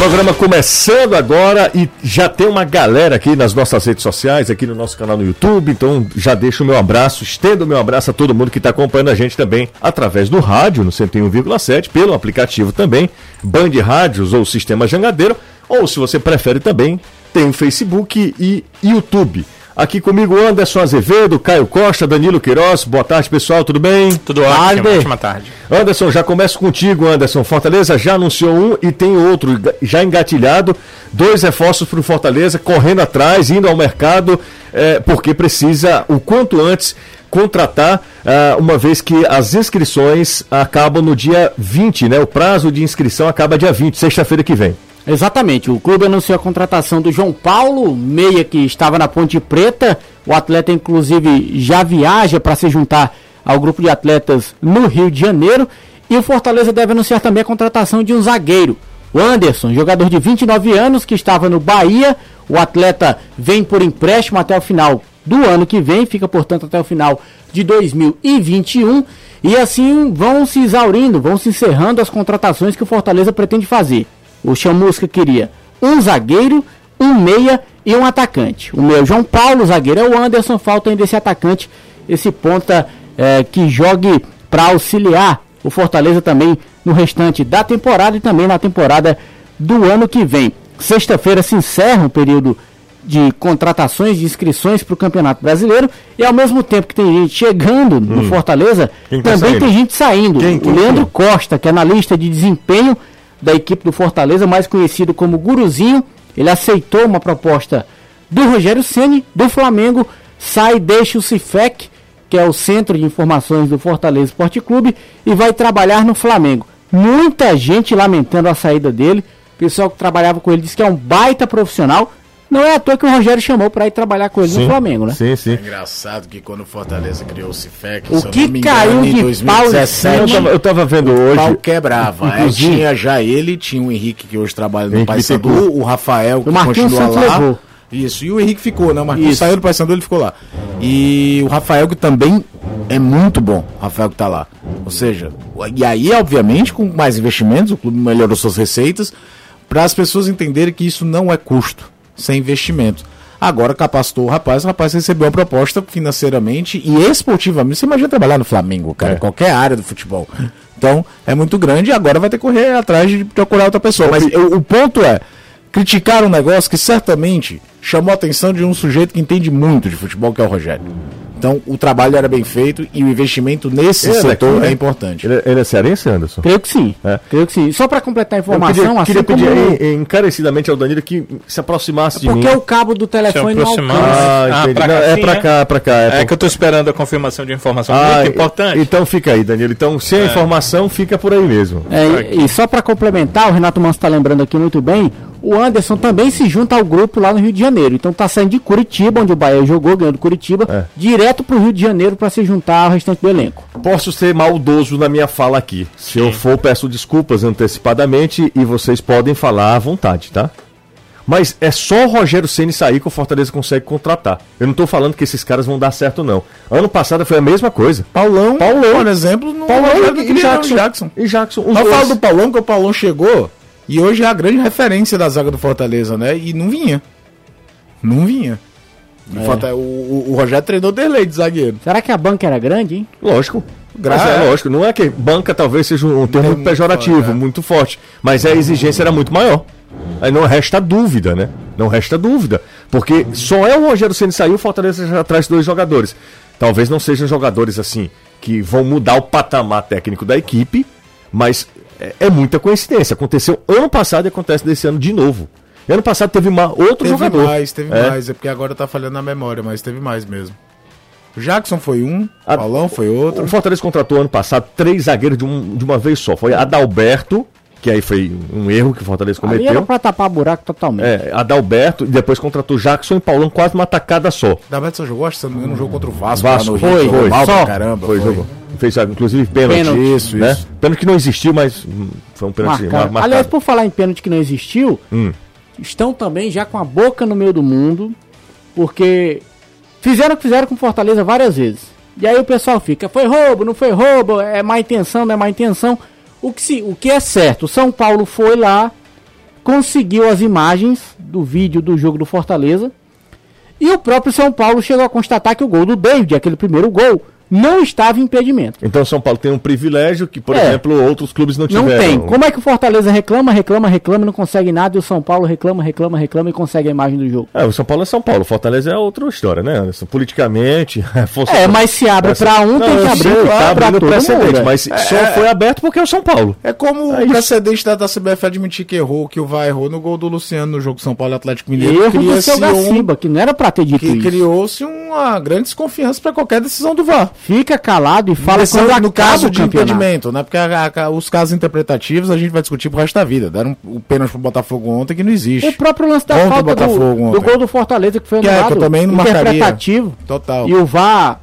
Programa começando agora e já tem uma galera aqui nas nossas redes sociais, aqui no nosso canal no YouTube. Então já deixo o meu abraço, estendo o meu abraço a todo mundo que está acompanhando a gente também através do rádio, no 101,7, pelo aplicativo também, Band Rádios ou Sistema Jangadeiro, ou se você prefere também, tem o Facebook e YouTube. Aqui comigo Anderson Azevedo, Caio Costa, Danilo Queiroz. Boa tarde, pessoal, tudo bem? Tudo ótimo, ótima tarde. Anderson, já começo contigo, Anderson. Fortaleza já anunciou um e tem outro já engatilhado. Dois reforços para o Fortaleza, correndo atrás, indo ao mercado, é, porque precisa o quanto antes contratar, uh, uma vez que as inscrições acabam no dia 20, né? O prazo de inscrição acaba dia 20, sexta-feira que vem. Exatamente, o clube anunciou a contratação do João Paulo, meia que estava na Ponte Preta. O atleta, inclusive, já viaja para se juntar ao grupo de atletas no Rio de Janeiro. E o Fortaleza deve anunciar também a contratação de um zagueiro, o Anderson, jogador de 29 anos que estava no Bahia. O atleta vem por empréstimo até o final do ano que vem, fica portanto até o final de 2021. E assim vão se exaurindo, vão se encerrando as contratações que o Fortaleza pretende fazer. O Chamusca queria um zagueiro, um meia e um atacante. O meu João Paulo, o zagueiro é o Anderson, falta ainda esse atacante, esse ponta é, que jogue para auxiliar o Fortaleza também no restante da temporada e também na temporada do ano que vem. Sexta-feira se encerra o período de contratações, de inscrições para o Campeonato Brasileiro e ao mesmo tempo que tem gente chegando hum. no Fortaleza, tá também tem gente saindo. Quem, quem, o Leandro quem? Costa, que é analista de desempenho da equipe do Fortaleza, mais conhecido como Guruzinho. Ele aceitou uma proposta do Rogério Ceni do Flamengo, sai, deixa o Cifec, que é o Centro de Informações do Fortaleza Esporte Clube, e vai trabalhar no Flamengo. Muita gente lamentando a saída dele. O pessoal que trabalhava com ele disse que é um baita profissional, não é à toa que o Rogério chamou para ir trabalhar com ele sim, no Flamengo, né? Sim, sim. É engraçado que quando o Fortaleza criou o Cifec, o que engano, caiu de 2017, pau eu tava, eu tava vendo hoje. O pau quebrava. Aí tinha já ele, tinha o Henrique que hoje trabalha no Paysandu, o Rafael que o continua lá. Levou. Isso, e o Henrique ficou, né? O Marquinhos saiu do Paysandu, ele ficou lá. E o Rafael que também é muito bom, o Rafael que tá lá. Ou seja, e aí, obviamente, com mais investimentos, o clube melhorou suas receitas, para as pessoas entenderem que isso não é custo sem investimento. Agora capacitou o rapaz, o rapaz recebeu uma proposta financeiramente e esportivamente. Você imagina trabalhar no Flamengo, cara, é. qualquer área do futebol. Então, é muito grande e agora vai ter que correr atrás de procurar outra pessoa. Mas eu, o ponto é criticar um negócio que certamente chamou a atenção de um sujeito que entende muito de futebol, que é o Rogério. Então, o trabalho era bem feito e o investimento nesse ele é setor é, né? é importante. Ele, ele, é cearense, Anderson? Creio que sim. É. Creio que sim. Só para completar a informação, eu queria, assim queria pedir como... encarecidamente ao Danilo que se aproximasse é de mim. Porque o cabo do telefone não alcança. Ah, ah pra não, é para cá, para cá. É, é que eu estou esperando a confirmação de informação ah, muito importante. Então fica aí, Danilo. Então, se a é. informação, fica por aí mesmo. e, e só para complementar, o Renato Manso está lembrando aqui muito bem, o Anderson também se junta ao grupo lá no Rio de Janeiro. Então tá saindo de Curitiba, onde o Bahia jogou, ganhando Curitiba, é. direto pro Rio de Janeiro para se juntar ao restante do elenco. Posso ser maldoso na minha fala aqui. Se Sim. eu for, peço desculpas antecipadamente e vocês podem falar à vontade, tá? Mas é só o Rogério Ceni sair que o Fortaleza consegue contratar. Eu não tô falando que esses caras vão dar certo, não. Ano passado foi a mesma coisa. Paulão, Paulão por exemplo, no Paulão e, e Jackson. Jackson. E Jackson. Eu falo do Paulão, que o Paulão chegou e hoje é a grande referência da zaga do Fortaleza, né? E não vinha. Não vinha. É. O, o, o, Rogério treinou Derlei de zagueiro. Será que a banca era grande, hein? Lógico. Mas é, lógico. Não é que banca talvez seja um termo muito pejorativo, muito, é. muito forte. Mas a exigência era muito maior. Aí não resta dúvida, né? Não resta dúvida. Porque só é o Rogério Ceni sair o Fortaleza já traz dois jogadores. Talvez não sejam jogadores assim que vão mudar o patamar técnico da equipe, mas é, é, muita coincidência. Aconteceu ano passado e acontece desse ano de novo. Ano passado teve uma, outro teve jogador. Teve mais, teve é. mais. É porque agora tá falhando na memória, mas teve mais mesmo. O Jackson foi um, o Paulão foi outro. O Fortaleza contratou ano passado três zagueiros de, um, de uma vez só. Foi Adalberto, que aí foi um erro que o Fortaleza cometeu. Ali era pra tapar buraco totalmente. É, Adalberto, e depois contratou Jackson e Paulão, quase uma tacada só. Adalberto só jogou, acho que não um jogo contra o Vasco. Vasco, foi, foi, foi, só. Caramba, foi, foi. jogou. Fez, inclusive, pênalti. Pênalti, isso, né? isso. Pênalti que não existiu, mas hum, foi um pênalti marcado. marcado. Aliás, por falar em pênalti que não existiu, hum. estão também já com a boca no meio do mundo, porque fizeram o que fizeram com Fortaleza várias vezes. E aí o pessoal fica, foi roubo, não foi roubo, é má intenção, não é má intenção. O que, se, o que é certo, São Paulo foi lá, conseguiu as imagens do vídeo do jogo do Fortaleza. E o próprio São Paulo chegou a constatar que o gol do David, aquele primeiro gol, não estava em impedimento. Então São Paulo tem um privilégio que, por é, exemplo, outros clubes não tiveram. Não tem. Como é que o Fortaleza reclama, reclama, reclama e não consegue nada e o São Paulo reclama, reclama, reclama e consegue a imagem do jogo? É, o São Paulo é São Paulo, o Fortaleza é outra história, né, Anderson? Politicamente, é força... É, mas se abre para um, não, tem que abrir sei, tá pra todo precedente, mundo, mas é, só foi aberto porque é o São Paulo. É como é o precedente da, da CBF admitir que errou, que o VAR errou no gol do Luciano no jogo São Paulo Atlético Mineiro. Erro do seu Gaciba, um... que não era para ter dito que isso. criou-se uma grande desconfiança para qualquer decisão do VAR. Fica calado e fala Nesse, quando no caso de impedimento, né? Porque a, a, os casos interpretativos a gente vai discutir pro resto da vida. Deram o pênalti pro Botafogo ontem que não existe. O próprio lance da falta do, do, gol do Fortaleza que foi anulado. Que, é, que eu também não interpretativo. Marcaria. Total. E o VAR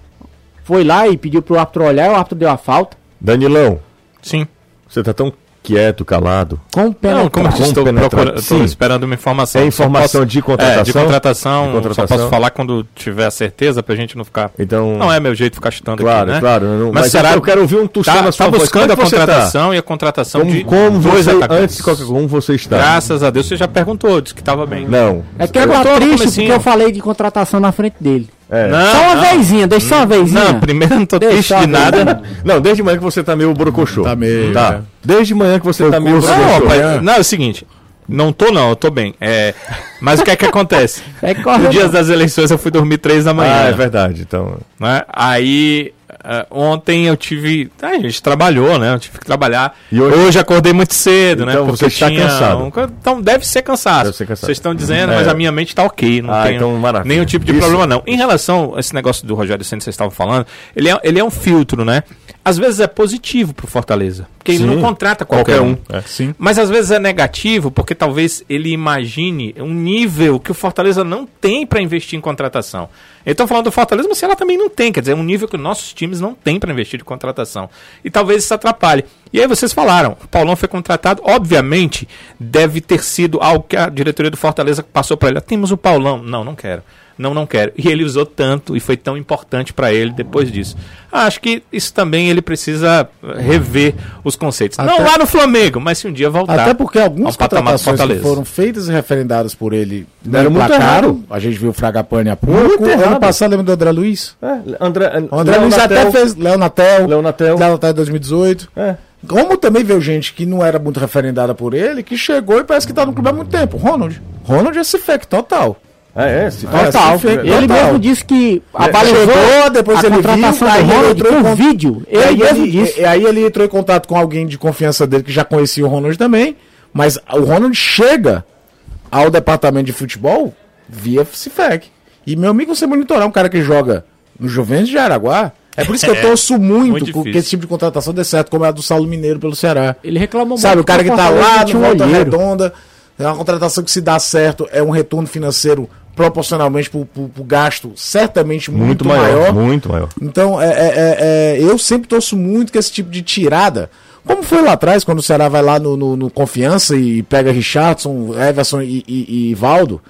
foi lá e pediu pro árbitro olhar e o árbitro deu a falta. Danilão. Sim. Você tá tão quieto, calado. Com Não, como eu estou, procurando, estou esperando uma informação. É informação posso, de contratação? É, de contratação, de contratação. Só posso falar quando tiver a certeza pra gente não ficar... Então... Não é meu jeito ficar chutando claro, aqui, né? Claro, mas, mas será... eu quero ouvir um tostão tá, tá buscando a tá? contratação tá? e a contratação como, de como dois você, atacantes. Antes de qualquer como você está. Graças a Deus você já perguntou, disse que estava bem. Não. É que eu tô triste porque eu falei de contratação na frente dele. É. Não, só uma não. vezinha, deixa só uma vezinha. Não, primeiro não tô deixa triste de nada. Não, desde manhã que você tá meio brocochô. Tá meio. Tá. É. Desde manhã que você Foi tá meio brocochô. Não, não, é o seguinte. Não tô não, eu tô bem. É, mas o que é que acontece? É no dia das eleições eu fui dormir três da manhã. Ah, é verdade. Então. Né? Aí Uh, ontem eu tive. Ah, a gente trabalhou, né? Eu tive que trabalhar. E hoje, hoje acordei muito cedo, né? então né? Porque você está cansado. Um... Então deve ser cansaço. Deve ser cansado. Vocês estão dizendo, é. mas a minha mente está ok. Não ah, tem então, nenhum tipo de Isso. problema, não. Em relação a esse negócio do Rogério Senna que vocês estavam falando, ele é, ele é um filtro, né? Às vezes é positivo pro Fortaleza. Porque Sim. ele não contrata qualquer, qualquer um. É. Sim. Mas às vezes é negativo, porque talvez ele imagine um nível que o Fortaleza não tem para investir em contratação. Eu estou falando do Fortaleza, mas ela também não tem, quer dizer, é um nível que nossos times não têm para investir de contratação. E talvez isso atrapalhe. E aí vocês falaram, o Paulão foi contratado, obviamente, deve ter sido algo que a diretoria do Fortaleza passou para ele. Temos o Paulão. Não, não quero não, não quero. E ele usou tanto e foi tão importante para ele depois disso. Acho que isso também ele precisa rever os conceitos. Até, não lá no Flamengo, mas se um dia voltar. Até porque algumas contratações que foram feitas e referendadas por ele deram muito caro. A gente viu o Fragapane há pouco. Ano passado lembra do André Luiz? É, André, André Luiz até fez Leonatel. Leonatel. Leonatel 2018. É. Como também veio gente que não era muito referendada por ele, que chegou e parece que está no clube há muito tempo. Ronald. Ronald é fake total. É, é, se total. É, ele total. mesmo disse que avalizou, depois a ele contratação viu, do Ronald com vídeo. Ele aí mesmo ele, disse. Aí ele entrou em contato com alguém de confiança dele que já conhecia o Ronald também, mas o Ronald chega ao departamento de futebol via Cifec. E meu amigo, você monitorar um cara que joga no Juventus de Araguá, é por isso que eu é, torço muito, muito que esse tipo de contratação dê certo, como é a do Saulo Mineiro pelo Ceará. Ele reclamou Sabe, o cara que tá lá no Volta Redonda, é uma contratação que se dá certo, é um retorno financeiro proporcionalmente para o gasto, certamente muito, muito maior, maior, Muito maior. Então, é, é, é, é, eu sempre torço muito que esse tipo de tirada, como foi lá atrás, quando o Ceará vai lá no, no, no Confiança e pega Richardson, Everson e, e, e Valdo.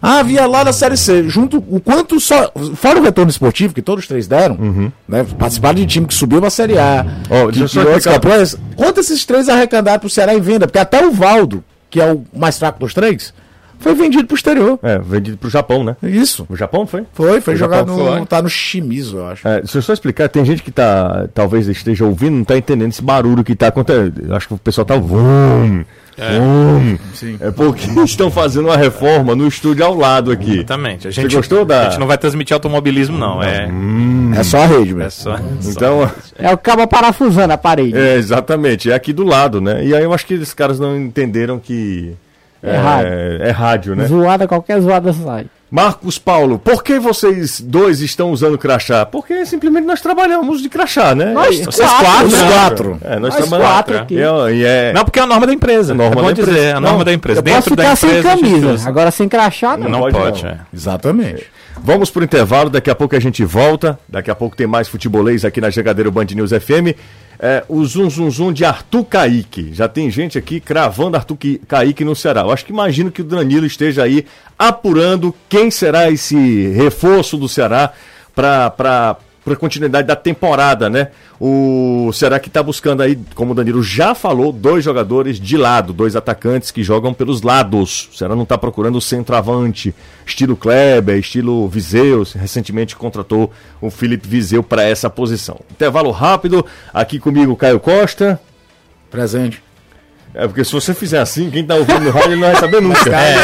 Ah, via lá da Série C, junto o quanto só. Fora o retorno esportivo, que todos três deram, uhum. né? Participaram de time que subiu pra Série A. Oh, que, que outros campeões. Quanto esses três arrecadaram pro Ceará em venda? Porque até o Valdo, que é o mais fraco dos três, foi vendido pro exterior. É, vendido pro Japão, né? Isso. O Japão foi? Foi, foi jogado no. Tá no Shimizu, eu acho. É, se eu só explicar, tem gente que tá. Talvez esteja ouvindo, não tá entendendo esse barulho que tá acontecendo. Acho que o pessoal tá. Vum, é. Sim. é porque estão fazendo uma reforma no estúdio ao lado aqui. Exatamente. A gente, Você gostou da. A gente não vai transmitir automobilismo, não. É, hum. é só a rede mesmo. É só. Então. É o cabo parafusando a parede. É, exatamente. É aqui do lado, né? E aí eu acho que esses caras não entenderam que é, rádio. É, rádio, né? Zoada, qualquer zoada sai. Marcos Paulo, por que vocês dois estão usando crachá? Porque simplesmente nós trabalhamos de crachá, né? Nós vocês quatro. Nós quatro. É, nós, nós quatro aqui. E, é... Não, porque é a norma da empresa. A norma é da empresa. dizer, a norma não, da empresa. Eu Dentro posso ficar da empresa, sem camisa, agora sem crachá não. Não pode, pode não. É. Exatamente. Vamos pro intervalo, daqui a pouco a gente volta. Daqui a pouco tem mais futebolês aqui na Jogadeira Band News FM é, o zum zum zum de Arthur Caíque. Já tem gente aqui cravando Arthur Caíque no Ceará. Eu acho que imagino que o Danilo esteja aí apurando quem será esse reforço do Ceará para para continuidade da temporada, né? O Ceará que está buscando aí, como o Danilo já falou, dois jogadores de lado, dois atacantes que jogam pelos lados. O Ceará não está procurando o centroavante, estilo Kleber, estilo Viseu. Recentemente contratou o Felipe Viseu para essa posição. Intervalo rápido, aqui comigo Caio Costa. Presente. É porque se você fizer assim, quem tá ouvindo no rádio não vai saber nunca. É.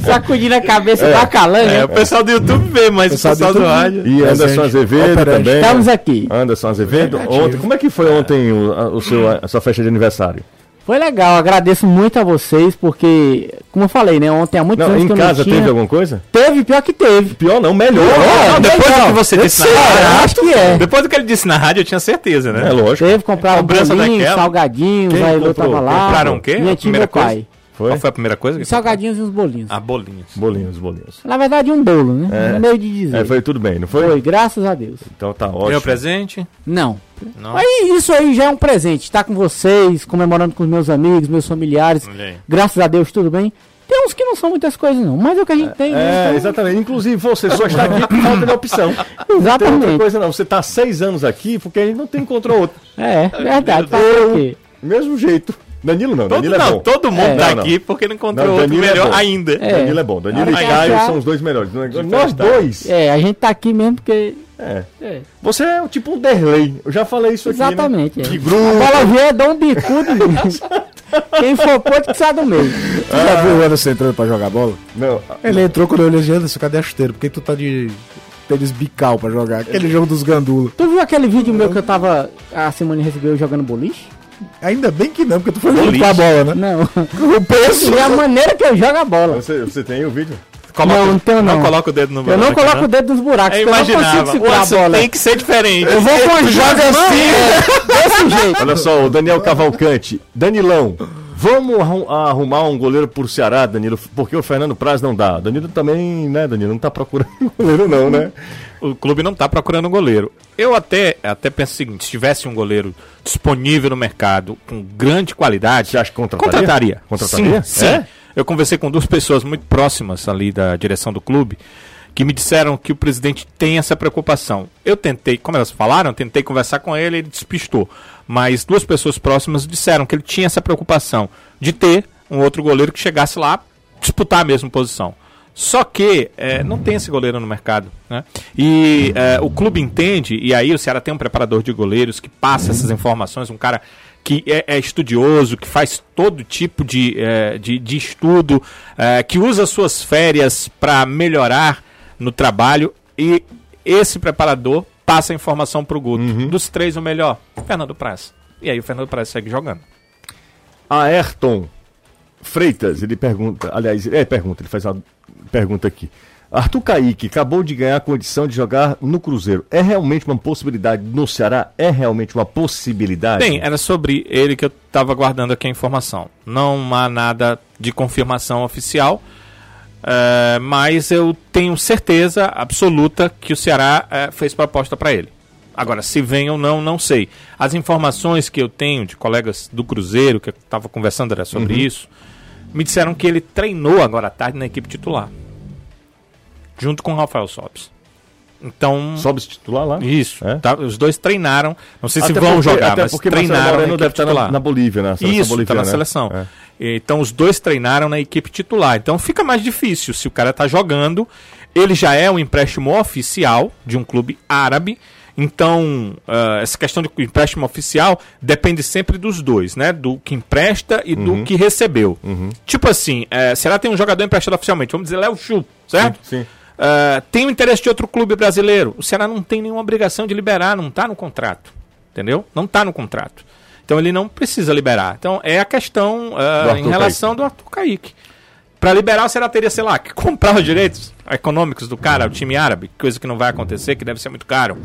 Sacudindo a cabeça é. bacalhando. É, o pessoal do YouTube vê, mas o pessoal, o pessoal do, do, rádio. E Anderson Azevedo também. Estamos aqui. Anderson Azevedo. Ontem, como é que foi ontem o, o seu, a sua festa de aniversário? Foi legal, agradeço muito a vocês, porque, como eu falei, né, ontem há muitos anos em que eu casa não tinha... teve alguma coisa? Teve, pior que teve. Pior não, melhor. É, não, depois do que você disse na rádio, acho que é. Depois do que ele disse na rádio, eu tinha certeza, né? É lógico. Teve, compraram bolinhos, salgadinhos, Quem aí eu tava lá. Compraram o quê? Minha tia meu pai. Foi? Qual foi a primeira coisa? salgadinhos e os bolinhos. Ah, bolinhos. Bolinhos, bolinhos. Na verdade, um bolo, né? É. Meio de dizer. É, foi tudo bem, não foi? Foi, graças a Deus. Então tá ótimo. Ganhou presente? Não. não. Aí, isso aí já é um presente. Estar tá com vocês, comemorando com os meus amigos, meus familiares. Graças a Deus, tudo bem. Tem uns que não são muitas coisas, não, mas é o que a gente tem. Né? É, então... exatamente. Inclusive, você só está aqui por falta de opção. exatamente. Não tem outra coisa, não. Você está seis anos aqui porque a gente não tem encontrou outro. É, verdade. Eu, mesmo jeito. Danilo não, Danilo todo, é não, bom. Todo mundo é. tá não, aqui não. porque não encontrou não, outro é melhor é ainda. É. Danilo é bom. Danilo e Caio são os dois melhores. Nós dois. É, a gente tá aqui mesmo porque. É. é. Você é tipo um Derley. Eu já falei isso aqui. Né? Exatamente. Né? É. Que grupo. A bola vem é dom bicudo. Quem for pode que sai do meio. Tu ah. já viu o Anderson entrando pra jogar bola? Não. Ele entrou quando eu olhei Anderson, cadê a chuteira? Porque tu tá de tênis bical pra jogar. Aquele jogo dos gandulos. Tu viu aquele vídeo meu que eu tava. A Simone recebeu jogando boliche? Ainda bem que não, porque tu foi com a bola, né? Não. O peso. É a maneira que eu jogo a bola. Você, você tem o vídeo? Coloca, não, não tenho não. Não coloca o dedo no buraco. Eu não coloco não? o dedo nos buracos. Eu não segurar a bola. Tem que ser diferente. Eu vou com joga assim, é, desse jeito. Olha só, o Daniel Cavalcante. Danilão, vamos arrumar um goleiro por Ceará, Danilo, porque o Fernando Praz não dá. Danilo também, né, Danilo, não tá procurando goleiro não, né? o clube não está procurando goleiro. Eu até, até penso o seguinte: se tivesse um goleiro disponível no mercado com grande qualidade, você acha que contrataria? Contrataria? Sim, sim. É? Eu conversei com duas pessoas muito próximas ali da direção do clube que me disseram que o presidente tem essa preocupação. Eu tentei, como elas falaram, tentei conversar com ele, ele despistou. Mas duas pessoas próximas disseram que ele tinha essa preocupação de ter um outro goleiro que chegasse lá disputar a mesma posição. Só que é, não tem esse goleiro no mercado. Né? E é, o clube entende, e aí o Ceará tem um preparador de goleiros que passa essas informações, um cara que é, é estudioso, que faz todo tipo de, é, de, de, estudo, é, que usa suas férias para melhorar no trabalho. E esse preparador passa a informação para o Guto. Uhum. Dos três, o melhor, Fernando Praz. E aí o Fernando Praz segue jogando. Ayrton Freitas, ele pergunta, aliás, é pergunta, ele faz uma pergunta aqui. Arthur Caíque acabou de ganhar a condição de jogar no Cruzeiro. É realmente uma possibilidade no Ceará? É realmente uma possibilidade? Bem, era sobre ele que eu estava guardando aqui a informação. Não há nada de confirmação oficial, é, mas eu tenho certeza absoluta que o Ceará é, fez proposta para ele. Agora, se vem ou não, não sei. As informações que eu tenho de colegas do Cruzeiro, que eu estava conversando era sobre uhum. isso, me disseram que ele treinou agora à tarde na equipe titular. Junto com o Rafael Sobes. Então. Sobes titular lá? Isso. É? Tá, os dois treinaram. Não sei até se vão porque, jogar, mas treinaram. Marcelo deve estar na, na, Bolívia, né? Isso, está na né? seleção. É. Então os dois treinaram na equipe titular. Então fica mais difícil se o cara está jogando. Ele já é um empréstimo oficial de um clube árabe então, uh, essa questão de empréstimo oficial depende sempre dos dois, né? Do que empresta e uhum. do que recebeu. Uhum. Tipo assim, uh, se ela tem um jogador emprestado oficialmente, vamos dizer Léo Chu, certo? Sim. sim. Uh, tem o interesse de outro clube brasileiro. O Ceará não tem nenhuma obrigação de liberar, não está no contrato. Entendeu? Não está no contrato. Então ele não precisa liberar. Então é a questão uh, em relação Kaique. do Arthur Kaique. Para liberar, o Ceará teria, sei lá, que comprar os direitos econômicos do cara, o time árabe, coisa que não vai acontecer, que deve ser muito caro.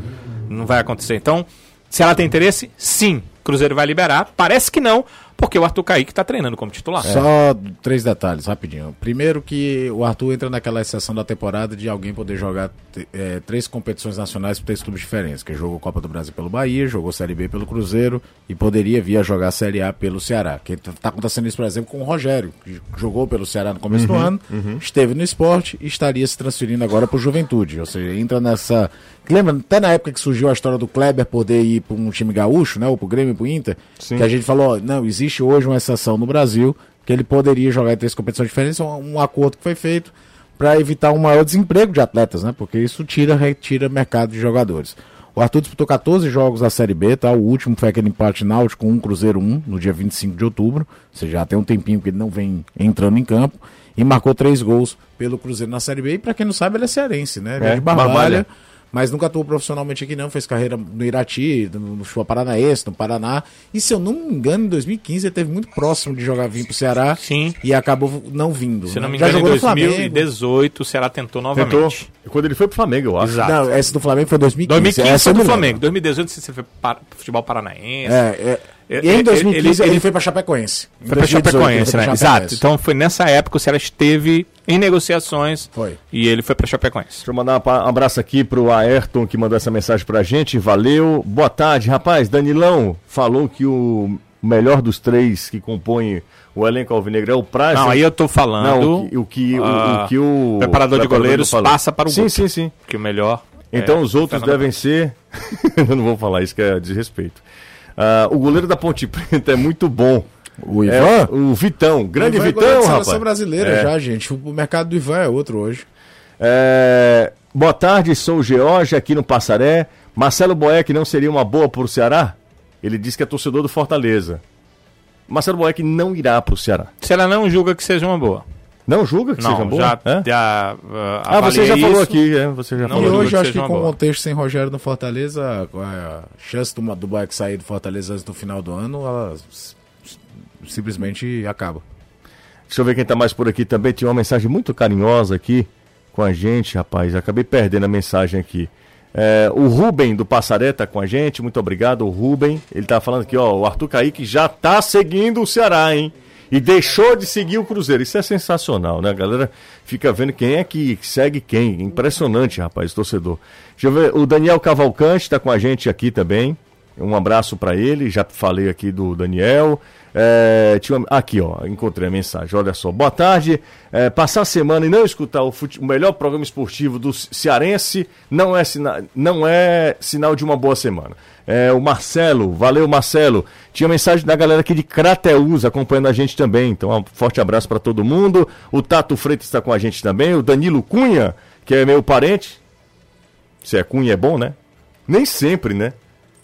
Não vai acontecer. Então, se ela tem interesse, sim, Cruzeiro vai liberar. Parece que não, porque o Arthur Kaique está treinando como titular. É. Só três detalhes, rapidinho. Primeiro que o Arthur entra naquela exceção da temporada de alguém poder jogar é, três competições nacionais por três clubes diferentes, que jogou Copa do Brasil pelo Bahia, jogou Série B pelo Cruzeiro e poderia vir a jogar Série A pelo Ceará. Que está acontecendo isso, por exemplo, com o Rogério, que jogou pelo Ceará no começo uhum, do ano, uhum. esteve no esporte e estaria se transferindo agora para o Juventude. Ou seja, entra nessa. Lembra, até na época que surgiu a história do Kleber poder ir para um time gaúcho, né? Ou para o Grêmio, para o Inter, Sim. que a gente falou, não, existe hoje uma exceção no Brasil que ele poderia jogar em três competições diferentes, um, um acordo que foi feito para evitar um maior desemprego de atletas, né? Porque isso tira, retira mercado de jogadores. O Arthur disputou 14 jogos da Série B, tá? O último foi aquele empate náutico 1 Cruzeiro 1, no dia 25 de outubro. Ou seja, já tem um tempinho que ele não vem entrando em campo. E marcou três gols pelo Cruzeiro na Série B. E para quem não sabe, ele é cearense, né? Ele é, é de Barbalha. Barbalha mas nunca atuou profissionalmente aqui não, fez carreira no Irati, no Chua Paranaense, no Paraná, e se eu não me engano, em 2015 ele teve muito próximo de jogar vir pro Ceará, Sim. e acabou não vindo. Se né? não me engano, Já jogou em 2018 o Ceará tentou novamente. Tentou. Quando ele foi pro Flamengo, eu acho. Exato. Não, esse do Flamengo foi 2015. 2015 essa foi do Flamengo, 2018 você foi para futebol paranaense. É, é... E em 2015 ele, ele, ele foi para Chapecoense. Foi para Chapecoense, né? Exato. Então foi nessa época que o Ceará esteve em negociações. Foi. E ele foi para Chapecoense. Deixa eu mandar um abraço aqui pro Ayrton que mandou essa mensagem pra gente. Valeu. Boa tarde, rapaz. Danilão falou que o melhor dos três que compõem o elenco alvinegro é o Praz. Não, aí eu tô falando. Não, o que o, que, o, o, que o preparador, de goleiros passa para o Sim, sim, sim. Que o melhor. Então é os outros devem ser. eu não vou falar isso que é desrespeito. Uh, o goleiro da Ponte Preta é muito bom. O Ivan? É, o Vitão, grande o Ivan é Vitão, é rapaz. brasileira é. já, gente. O mercado do Ivan é outro hoje. É... Boa tarde, sou o George aqui no Passaré. Marcelo Boeck não seria uma boa para o Ceará? Ele disse que é torcedor do Fortaleza. Marcelo Boeck não irá para o Ceará. Ceará não julga que seja uma boa. Não julga que não, seja boa? Já, é? já, uh, ah, você já falou aqui, é, você já não, falou. E hoje eu acho que com o contexto sem Rogério no Fortaleza, a chance do, do Boeck sair do Fortaleza antes do final do ano, ela simplesmente acaba. Deixa eu ver quem está mais por aqui também. Tinha uma mensagem muito carinhosa aqui com a gente, rapaz. Acabei perdendo a mensagem aqui. É, o Rubem do Passaré tá com a gente, muito obrigado, o Rubem. Ele tá falando aqui, ó, o Arthur Kaique já tá seguindo o Ceará, hein? E deixou de seguir o Cruzeiro. Isso é sensacional, né? A galera fica vendo quem é que segue quem. Impressionante, rapaz, torcedor. Deixa eu ver, o Daniel Cavalcante tá com a gente aqui também. Um abraço para ele, já falei aqui do Daniel. É, tinha, aqui, ó, encontrei a mensagem. Olha só. Boa tarde. É, passar a semana e não escutar o, fute, o, melhor programa esportivo do cearense não é, sina, não é sinal de uma boa semana. É, o Marcelo, valeu Marcelo. Tinha mensagem da galera aqui de Crateus acompanhando a gente também. Então, um forte abraço para todo mundo. O Tato Freitas está com a gente também. O Danilo Cunha, que é meu parente. Se é Cunha é bom, né? Nem sempre, né?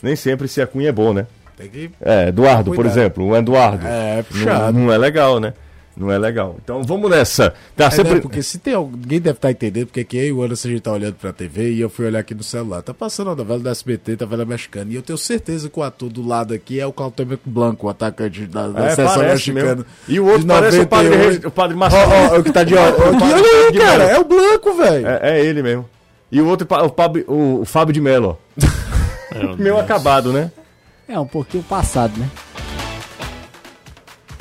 Nem sempre se a Cunha é bom, né? Tem que. É, Eduardo, por exemplo, o Eduardo. É, puxado. Não, não, é legal, né? Não é legal. Então vamos nessa. Tá é, sempre... Né? Porque se tem alguém deve estar tá entendendo, porque aqui eu e o Anderson a gente tá olhando pra TV e eu fui olhar aqui no celular. Tá passando a novela do SBT, tá vendo a mexicana. E eu tenho certeza que o ator do lado aqui é o Claudio Blanco, o atacante da, da é, seleção mexicana. E o outro parece o padre, o padre Marcelo. Ó, ó, o que tá de olho. Olha aí, cara, é o Blanco, velho. É, é, ele mesmo. E o outro, o, Fábio, o, o Fábio de Mello. Meu acabado, né? É, um pouquinho passado, né?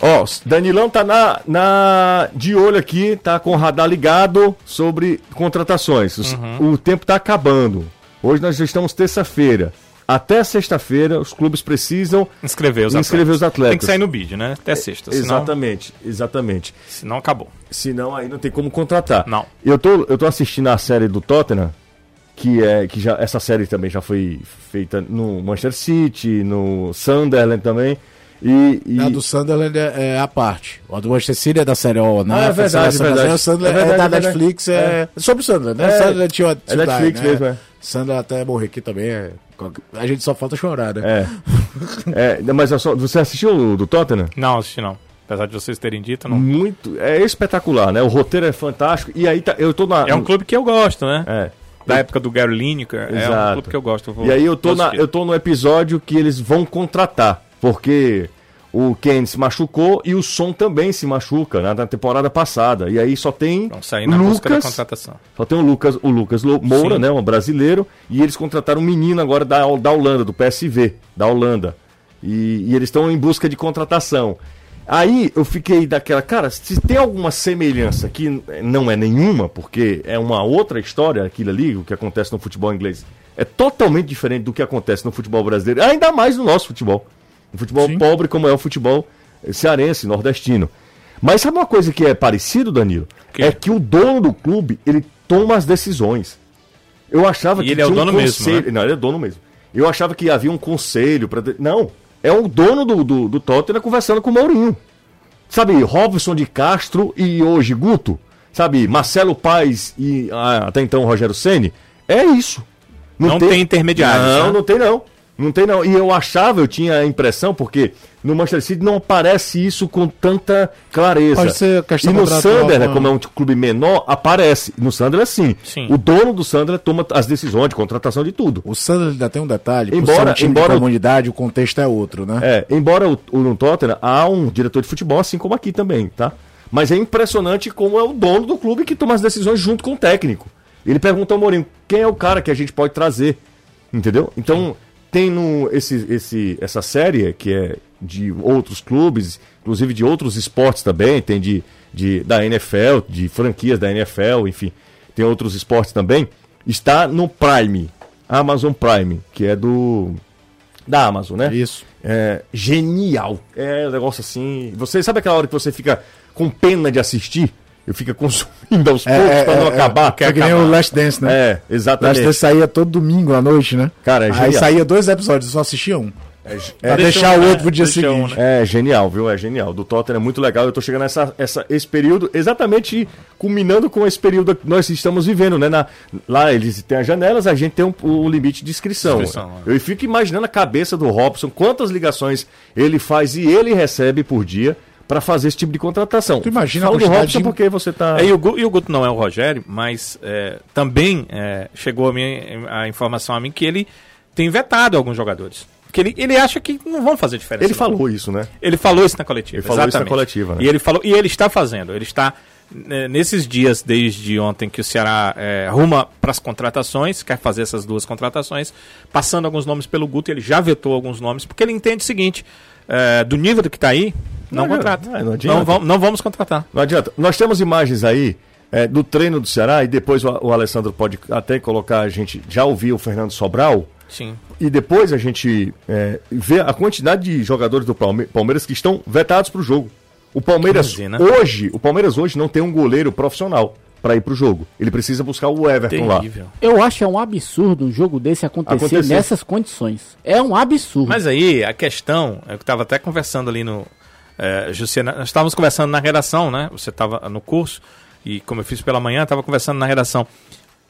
Ó, Danilão tá na, na de olho aqui, tá com o radar ligado sobre contratações. Uhum. O tempo tá acabando. Hoje nós já estamos terça-feira. Até sexta-feira os clubes precisam inscrever os, inscrever atletas. os atletas. Tem que sair no bid, né? Até sexta. Senão... Exatamente, exatamente. Senão acabou. Senão aí não tem como contratar. Não. Eu tô, eu tô assistindo a série do Tottenham que é que já essa série também já foi feita no Manchester City, no Sunderland também. E, e... A do Sunderland é, é, a parte. A do Manchester City é da série O, né? Ah, é verdade, é verdade. O Sunderland é, verdade, é da Netflix, é... é... sobre o Sunderland, né? É, Sunderland tinha, é Netflix né? mesmo, é. Sunderland até morrer aqui também é... A gente só falta chorar, né? É. é mas só, você assistiu o do Tottenham? Não, assisti não. Apesar de vocês terem dito, não. Muito. É espetacular, né? O roteiro é fantástico. E aí tá, eu tô na. É um clube que eu gosto, né? É da época do Gary Lineker. É um clube que eu gosto. Eu e aí eu tô, na, eu tô no episódio que eles vão contratar, porque o Ken se machucou e o Som também se machuca né, na temporada passada. E aí só tem Vão sair na Lucas, contratação. Só tem o Lucas, o Lucas Moura, Sim. né, um brasileiro, e eles contrataram um menino agora da, da Holanda, do PSV, da Holanda. E, e eles estão em busca de contratação. Aí eu fiquei daquela, cara, se tem alguma semelhança que não é nenhuma, porque é uma outra história aquilo ali, o que acontece no futebol inglês, é totalmente diferente do que acontece no futebol brasileiro, ainda mais no nosso futebol. Um futebol Sim. pobre como é o futebol cearense, nordestino. Mas sabe uma coisa que é parecido, Danilo? Que? É que o dono do clube, ele toma as decisões. Eu achava e que ele é o dono um conselho... mesmo, né? Não, ele é dono mesmo. Eu achava que havia um conselho para Não, é o dono do, do, do Tottenham conversando com o Mourinho. Sabe, Robson de Castro e hoje Guto. Sabe, Marcelo Paes e ah, até então Rogério Ceni. É isso. Não, não tem... tem intermediário. Não, né? não tem não. Não tem não. E eu achava, eu tinha a impressão, porque no Manchester City não aparece isso com tanta clareza. Pode ser questão e no Sunderland, né, como é um clube menor, aparece. No Sunderland, sim. sim. O dono do Sunderland toma as decisões de contratação de tudo. O Sunderland ainda tem um detalhe. Embora, um embora de comunidade, o contexto é outro, né? É, embora o, o, no Tottenham há um diretor de futebol, assim como aqui também, tá? Mas é impressionante como é o dono do clube que toma as decisões junto com o técnico. Ele pergunta ao Mourinho, quem é o cara que a gente pode trazer? Entendeu? Então... Sim tem no, esse, esse, essa série, que é de outros clubes, inclusive de outros esportes também, tem de, de, da NFL, de franquias da NFL, enfim, tem outros esportes também. Está no Prime, Amazon Prime, que é do. Da Amazon, né? Isso. É genial. É um negócio assim. Você sabe aquela hora que você fica com pena de assistir? Eu fico consumindo aos é, poucos é, pra não é, é. acabar. É, é que nem o Last Dance, né? É, exatamente. Last Dance saía todo domingo à noite, né? Cara, é genial. Aí saía dois episódios, eu só assistia um. É, pra deixar um, o outro pro dia seguinte. Um, né? É genial, viu? É genial. Do Tottenham é muito legal. Eu tô chegando nessa essa, esse período, exatamente culminando com esse período que nós estamos vivendo, né? Na, lá eles têm as janelas, a gente tem um, um limite de inscrição. inscrição eu fico imaginando a cabeça do Robson, quantas ligações ele faz e ele recebe por dia para fazer esse tipo de contratação. Tu imagina Fala a do Robson de... porque você tá. É, e, o Guto, e o Guto não é o Rogério, mas é, também é, chegou a, minha, a informação a mim que ele tem vetado alguns jogadores. Que ele, ele acha que não vão fazer diferença. Ele falou isso, né? Ele falou isso na coletiva. Ele falou exatamente. isso na coletiva. Né? E ele falou e ele está fazendo. Ele está né, nesses dias desde ontem que o Ceará é, arruma para as contratações, quer fazer essas duas contratações, passando alguns nomes pelo Guto. Ele já vetou alguns nomes porque ele entende o seguinte: é, do nível do que está aí, não, não contrata. Não, não, não, vamos, não vamos contratar. Não adianta. Nós temos imagens aí é, do treino do Ceará e depois o, o, Alessandro pode até colocar, a gente já ouviu o Fernando Sobral. Sim. E depois a gente é, vê a quantidade de jogadores do Palmeiras que estão vetados para o jogo. O Palmeiras hoje, o Palmeiras hoje não tem um goleiro profissional para ir pro jogo. Ele precisa buscar o Everton Terrível. lá. Eu acho é um absurdo um jogo desse acontecer, acontecer, nessas condições. É um absurdo. Mas aí a questão, eu estava até conversando ali no é, nós estávamos conversando na redação, né? Você estava no curso e como eu fiz pela manhã, estava conversando na redação.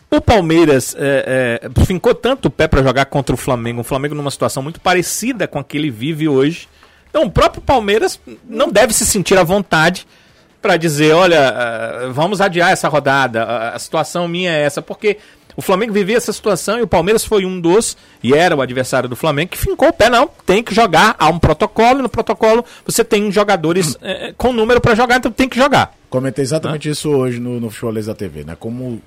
O Palmeiras é, é, fincou tanto o pé para jogar contra o Flamengo, o Flamengo numa situação muito parecida com a que ele vive hoje. Então, o próprio Palmeiras não deve se sentir à vontade para dizer, olha, uh, vamos adiar essa rodada, a situação minha é essa, porque o Flamengo vivia essa situação e o Palmeiras foi um dos, e era o adversário do Flamengo, que fincou o pé, não, tem que jogar, há um protocolo, e no protocolo você tem jogadores é, com número para jogar, então tem que jogar. Comentei exatamente né? isso hoje no, no Futebol da TV, né? Como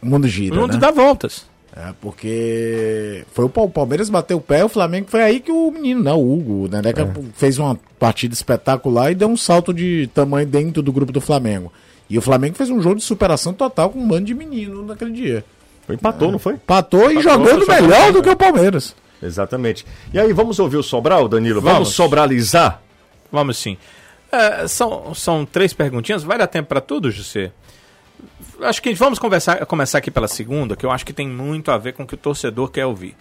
o mundo gira, O mundo né? dá voltas. É, porque foi o Palmeiras bateu o pé, o Flamengo foi aí que o menino, né, o Hugo, né, né é. fez uma partida espetacular e deu um salto de tamanho dentro do grupo do Flamengo. E o Flamengo fez um jogo de superação total com um bando de menino naquele dia. Empatou, é. não foi? Empatou, Empatou e jogando melhor do que o Palmeiras. Exatamente. E aí, vamos ouvir o Sobral, Danilo? Vamos, vamos sobralizar? Vamos sim. É, são, são três perguntinhas. Vai dar tempo para tudo, José? Acho que vamos conversar, começar aqui pela segunda, que eu acho que tem muito a ver com o que o torcedor quer ouvir.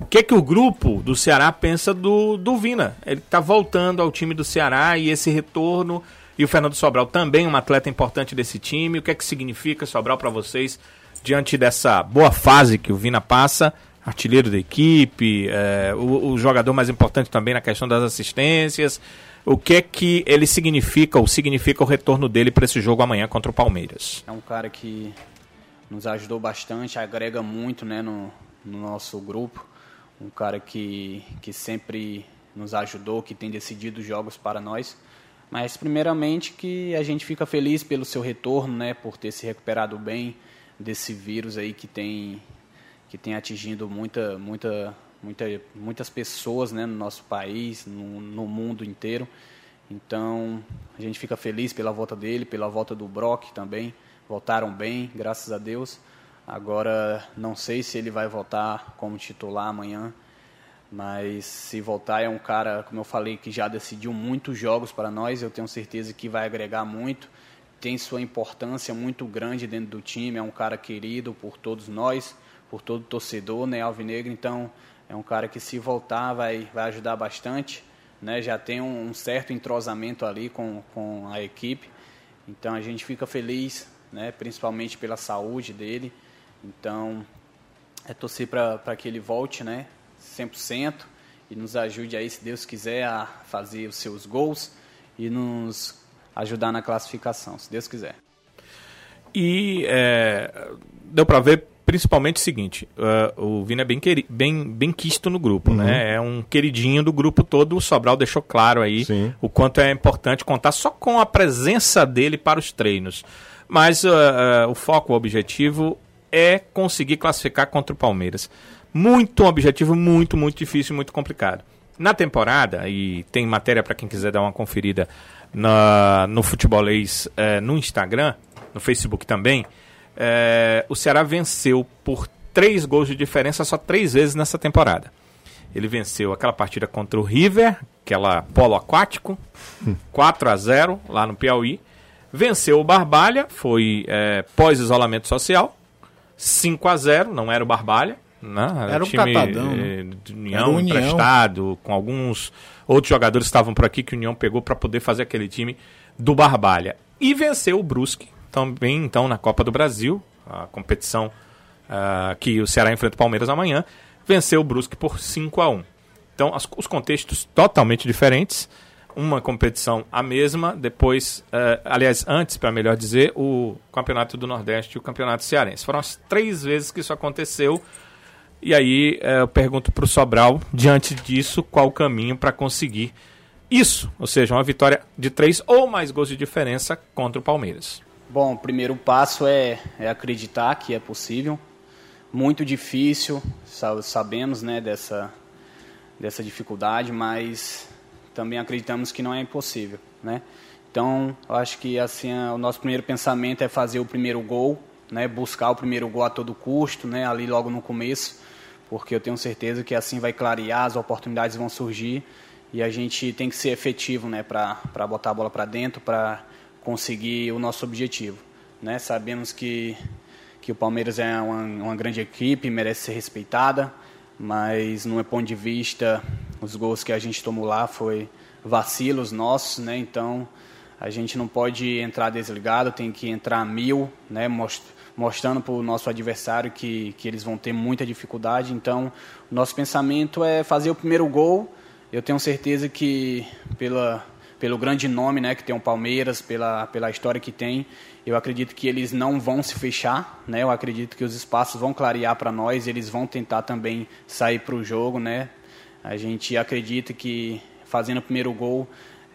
O que é que o grupo do Ceará pensa do, do Vina? Ele está voltando ao time do Ceará e esse retorno. E o Fernando Sobral também um atleta importante desse time. O que é que significa Sobral para vocês? Diante dessa boa fase que o Vina passa, artilheiro da equipe, é, o, o, jogador mais importante também na questão das assistências. O que é que ele significa, ou significa o retorno dele para esse jogo amanhã contra o Palmeiras? É um cara que nos ajudou bastante, agrega muito né, no, no nosso grupo. Um cara que, que sempre nos ajudou, que tem decidido jogos para nós. Mas primeiramente que a gente fica feliz pelo seu retorno, né, por ter se recuperado bem, desse vírus aí que tem que tem atingido muita muita muita, muitas pessoas né, no nosso país, no, no mundo inteiro. Então, a gente fica feliz pela volta dele, pela volta do Brock também. Voltaram bem, graças a Deus. Agora, não sei se ele vai voltar como titular amanhã, mas se voltar é um cara, como eu falei, que já decidiu muitos jogos para nós. Eu tenho certeza que vai agregar muito. Tem sua importância muito grande dentro do time. É um cara querido por todos nós, por todo torcedor, né, Alvinegro. Então, é um cara que se voltar vai, vai ajudar bastante. Né? Já tem um, um certo entrosamento ali com, com a equipe. Então a gente fica feliz, né? principalmente pela saúde dele. Então é torcer para que ele volte né? 100% e nos ajude aí, se Deus quiser, a fazer os seus gols e nos ajudar na classificação, se Deus quiser. E é, deu para ver principalmente o seguinte, uh, o Vina é bem, queri bem, bem quisto no grupo, né? uhum. né? É um queridinho do grupo todo, o Sobral deixou claro aí Sim. o quanto é importante contar só com a presença dele para os treinos. Mas uh, uh, o foco, o objetivo é conseguir classificar contra o Palmeiras. Muito um objetivo muito, muito difícil, muito complicado. Na temporada, e tem matéria para quem quiser dar uma conferida na, no Futebolês eh, no Instagram, no Facebook também, é, o Ceará venceu por três gols de diferença só três vezes nessa temporada. Ele venceu aquela partida contra o River, aquela polo aquático, 4 a 0 lá no Piauí. Venceu o Barbalha, foi é, pós-isolamento social, 5 a 0 não era o Barbalha. Né? Era, era um time catadão, de União, União emprestado, com alguns outros jogadores que estavam por aqui que o União pegou para poder fazer aquele time do Barbalha. E venceu o Brusque, também então na Copa do Brasil, a competição uh, que o Ceará enfrenta o Palmeiras amanhã, venceu o Brusque por 5 a 1 Então, as, os contextos totalmente diferentes. Uma competição a mesma, depois, uh, aliás, antes, para melhor dizer, o Campeonato do Nordeste e o Campeonato Cearense. Foram as três vezes que isso aconteceu. E aí uh, eu pergunto para o Sobral, diante disso, qual o caminho para conseguir isso? Ou seja, uma vitória de três ou mais gols de diferença contra o Palmeiras. Bom, o primeiro passo é, é acreditar que é possível. Muito difícil, sabemos né, dessa, dessa dificuldade, mas também acreditamos que não é impossível. Né? Então, acho que assim, o nosso primeiro pensamento é fazer o primeiro gol, né, buscar o primeiro gol a todo custo, né, ali logo no começo, porque eu tenho certeza que assim vai clarear, as oportunidades vão surgir e a gente tem que ser efetivo né, para botar a bola para dentro, para conseguir o nosso objetivo. Né? Sabemos que, que o Palmeiras é uma, uma grande equipe, merece ser respeitada, mas no meu ponto de vista, os gols que a gente tomou lá foi vacilos nossos, né? Então a gente não pode entrar desligado, tem que entrar mil, né? Mostrando para o nosso adversário que, que eles vão ter muita dificuldade. Então, nosso pensamento é fazer o primeiro gol. Eu tenho certeza que pela pelo grande nome né, que tem o Palmeiras, pela, pela história que tem. Eu acredito que eles não vão se fechar, né? Eu acredito que os espaços vão clarear para nós, eles vão tentar também sair para o jogo, né? A gente acredita que fazendo o primeiro gol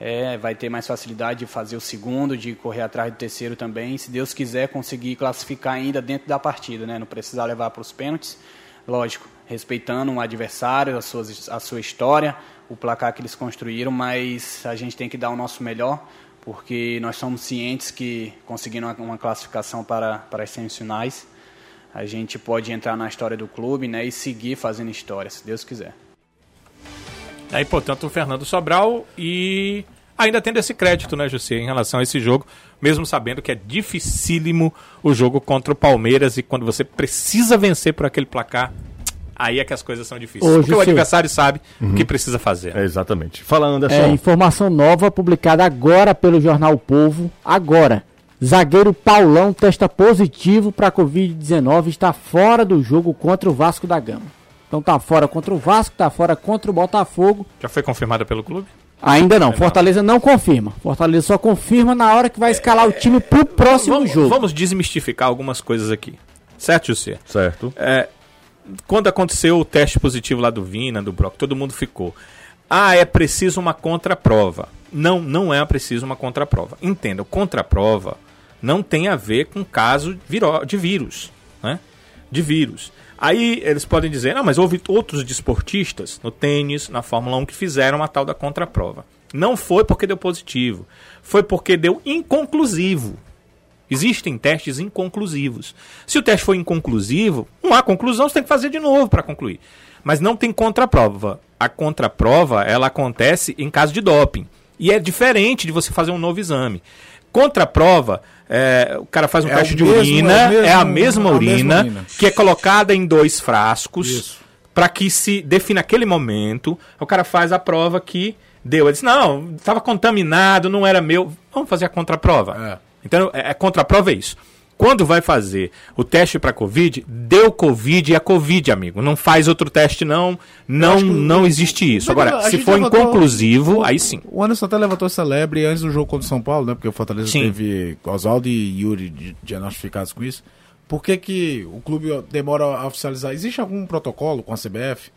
é, vai ter mais facilidade de fazer o segundo, de correr atrás do terceiro também. Se Deus quiser conseguir classificar ainda dentro da partida, né? Não precisar levar para os pênaltis, lógico, respeitando o adversário, a sua, a sua história, o placar que eles construíram, mas a gente tem que dar o nosso melhor, porque nós somos cientes que conseguindo uma, uma classificação para, para as semifinais, a gente pode entrar na história do clube né, e seguir fazendo história, se Deus quiser. Aí, portanto, o Fernando Sobral e ainda tendo esse crédito, né, José, em relação a esse jogo, mesmo sabendo que é dificílimo o jogo contra o Palmeiras e quando você precisa vencer por aquele placar, Aí é que as coisas são difíceis. Hoje, porque o adversário sabe uhum. o que precisa fazer. É, exatamente. Falando Anderson. É, informação nova publicada agora pelo jornal Povo. Agora. Zagueiro Paulão testa positivo para Covid-19 está fora do jogo contra o Vasco da Gama. Então tá fora contra o Vasco, tá fora contra o Botafogo. Já foi confirmada pelo clube? Ainda não. Fortaleza não confirma. Fortaleza só confirma na hora que vai escalar é, o time pro próximo vamos, jogo. Vamos desmistificar algumas coisas aqui. Certo, José? Certo. É, quando aconteceu o teste positivo lá do Vina, do Brock, todo mundo ficou. Ah, é preciso uma contraprova. Não, não é preciso uma contraprova. Entenda, contraprova não tem a ver com caso de vírus, né? De vírus. Aí eles podem dizer, não, mas houve outros desportistas no tênis, na Fórmula 1, que fizeram a tal da contraprova. Não foi porque deu positivo, foi porque deu inconclusivo. Existem testes inconclusivos. Se o teste for inconclusivo, não há conclusão, você tem que fazer de novo para concluir. Mas não tem contraprova. A contraprova, ela acontece em caso de doping. E é diferente de você fazer um novo exame. Contraprova, é, o cara faz um é teste de mesmo, urina, é, mesmo, é, a mesma a urina, mesma urina, que é colocada em dois frascos para que se defina aquele momento. O cara faz a prova que deu. Ele diz: não, estava contaminado, não era meu. Vamos fazer a contraprova. É. Então, é, a contraprova é isso. Quando vai fazer o teste para Covid, deu Covid e é Covid, amigo. Não faz outro teste, não. Não, não existe isso. Agora, se for inconclusivo, o, aí sim. O Anderson até levantou essa lebre antes do jogo contra o São Paulo, né? Porque o Fortaleza sim. teve Oswaldo e Yuri diagnosticados com isso. Por que, que o clube demora a oficializar? Existe algum protocolo com a CBF?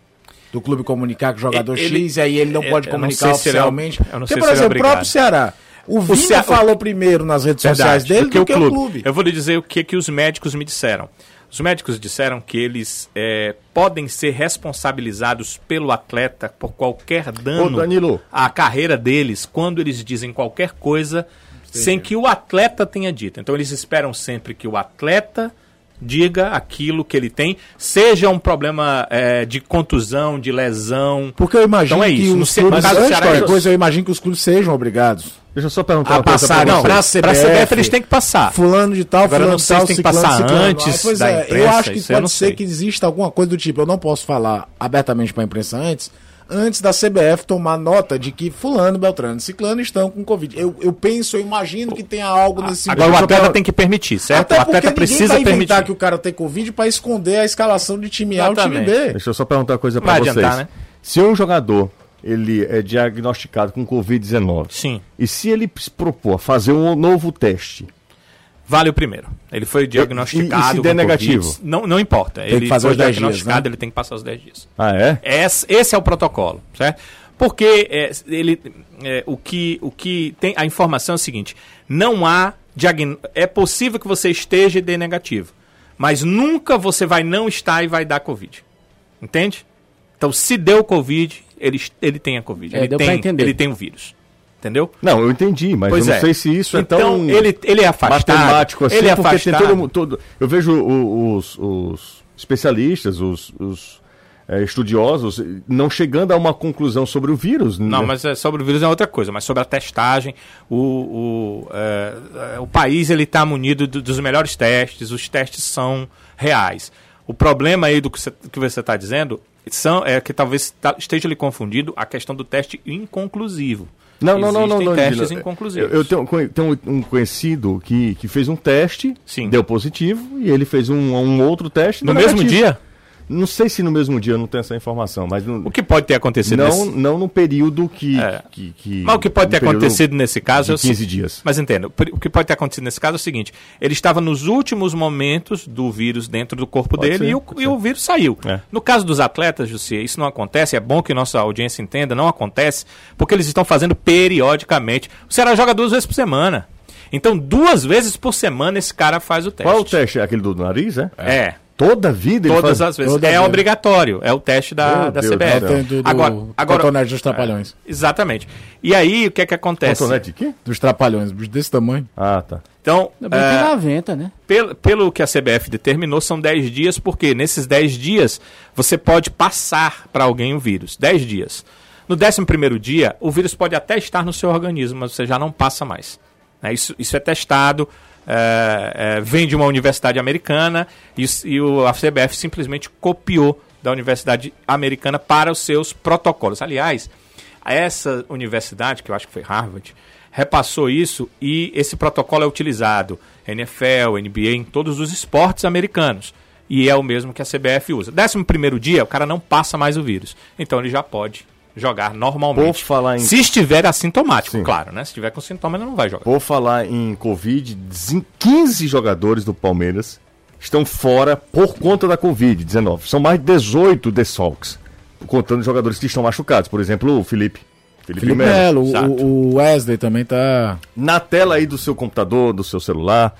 Do clube comunicar que o jogador ele, X e aí ele não pode comunicar oficialmente? eu não sei por exemplo, o próprio Ceará. O Vinha falou primeiro nas redes Verdade, sociais dele do, do que, o, clube. o clube. Eu vou lhe dizer o que, que os médicos me disseram. Os médicos disseram que eles é, podem ser responsabilizados pelo atleta por qualquer dano Ô, à carreira deles quando eles dizem qualquer coisa Entendi. sem que o atleta tenha dito. Então eles esperam sempre que o atleta diga aquilo que ele tem, seja um problema é, de contusão, de lesão. Porque eu imagino então é isso. que os clubes, caso Ceará, coisa, eu imagino que os clubes sejam obrigados. Deixa eu só perguntar a passar não, pra CBF, pra CBF eles têm que passar. Fulano de tal, Agora fulano não sei se tem que passar antes ah, da é, imprensa, Eu acho que pode ser que exista alguma coisa do tipo, eu não posso falar abertamente para a imprensa antes, antes da CBF tomar nota de que fulano, Beltrano, Ciclano estão com Covid. Eu, eu penso, eu imagino que tenha algo nesse sentido. Agora o atleta tem que permitir, certo? Até o atleta precisa vai permitir. que o cara tem Covid para esconder a escalação de time A e time B. Deixa eu só perguntar uma coisa para vocês. Adiantar, né? Se um jogador ele é diagnosticado com Covid-19. Sim. E se ele propor fazer um novo teste, Vale o primeiro. Ele foi diagnosticado. E, e se der negativo? não, não importa. Tem ele foi diagnosticado, dias, né? ele tem que passar os 10 dias. Ah, é? Esse, esse é o protocolo, certo? Porque é, ele, é, o, que, o que tem. A informação é o seguinte: não há. É possível que você esteja e dê negativo. Mas nunca você vai não estar e vai dar Covid. Entende? Então, se deu Covid, ele, ele tem a Covid. É, ele, tem, ele tem o vírus entendeu? Não, eu entendi, mas pois eu não é. sei se isso então, é tão então, ele, ele é afastado, matemático assim, ele é afastado. Todo, todo, eu vejo os, os especialistas, os, os é, estudiosos não chegando a uma conclusão sobre o vírus. Não, né? mas é, sobre o vírus é outra coisa, mas sobre a testagem, o, o, é, o país ele está munido do, dos melhores testes, os testes são reais. O problema aí do que você está dizendo são, é que talvez tá, esteja lhe confundindo a questão do teste inconclusivo. Não, não, não, não, não. testes inconclusivos. Eu, eu tenho, tenho, um conhecido que, que fez um teste, Sim. deu positivo, e ele fez um, um outro teste. No mesmo dia? Não sei se no mesmo dia, eu não tenho essa informação, mas... No, o que pode ter acontecido não, nesse... Não no período que, é. que, que... Mas o que pode ter acontecido nesse caso... De 15 é o... dias. Mas entenda, o que pode ter acontecido nesse caso é o seguinte, ele estava nos últimos momentos do vírus dentro do corpo pode dele ser, e, o, e o, vírus saiu. É. No caso dos atletas, Jussi, isso não acontece, é bom que nossa audiência entenda, não acontece, porque eles estão fazendo periodicamente. O Ceará joga duas vezes por semana. Então, duas vezes por semana esse cara faz o teste. Qual é o teste? É aquele do nariz, é? É. Toda vida? Todas faz... as vezes. Toda é vida. obrigatório. É o teste da, da CBF. É do, do agora, agora, cotonete dos Trapalhões. É, exatamente. E aí, o que é que acontece? Cotonete de quê? Dos Trapalhões, desse tamanho. Ah, tá. Então, é, na venta, né? Pelo, pelo que a CBF determinou, são 10 dias, porque nesses 10 dias você pode passar para alguém o vírus. 10 dias. No 11 dia, o vírus pode até estar no seu organismo, mas você já não passa mais. É, isso, isso é testado é, é, vem de uma universidade americana e, e o, a CBF simplesmente copiou da universidade americana para os seus protocolos. Aliás, essa universidade, que eu acho que foi Harvard, repassou isso e esse protocolo é utilizado NFL, NBA, em todos os esportes americanos. E é o mesmo que a CBF usa. Décimo primeiro dia, o cara não passa mais o vírus. Então ele já pode jogar normalmente. Por falar em... Se estiver assintomático, Sim. claro, né? Se estiver com sintoma, ele não vai jogar. Por falar em Covid, 15 jogadores do Palmeiras estão fora por conta da Covid-19. São mais de 18 desfalques, contando jogadores que estão machucados. Por exemplo, o Felipe. Felipe, Felipe Melo. Melo o Wesley também tá. Na tela aí do seu computador, do seu celular,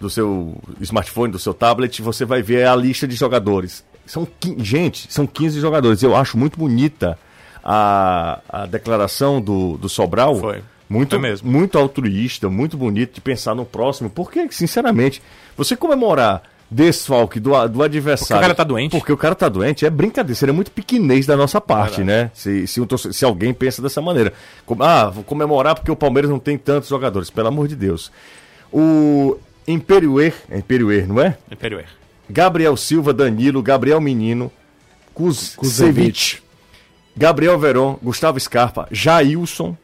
do seu smartphone, do seu tablet, você vai ver a lista de jogadores São, gente, são 15 jogadores. Eu acho muito bonita a, a declaração do, do Sobral. Foi. Muito, mesmo. muito altruísta, muito bonito de pensar no próximo. Porque, sinceramente, você comemorar desfalque do, do adversário. Porque o cara tá doente. Porque o cara tá doente é brincadeira, seria muito pequenez da nossa parte, né? Se, se, se, alguém pensa dessa maneira. Ah, vou comemorar porque o Palmeiras não tem tantos jogadores, pelo amor de Deus. O Imperioer, é Imperioer, não é? Imperioer. Gabriel Silva, Danilo, Gabriel Menino, Kuzevic, Gabriel Veron, Gustavo Scarpa, Jailson,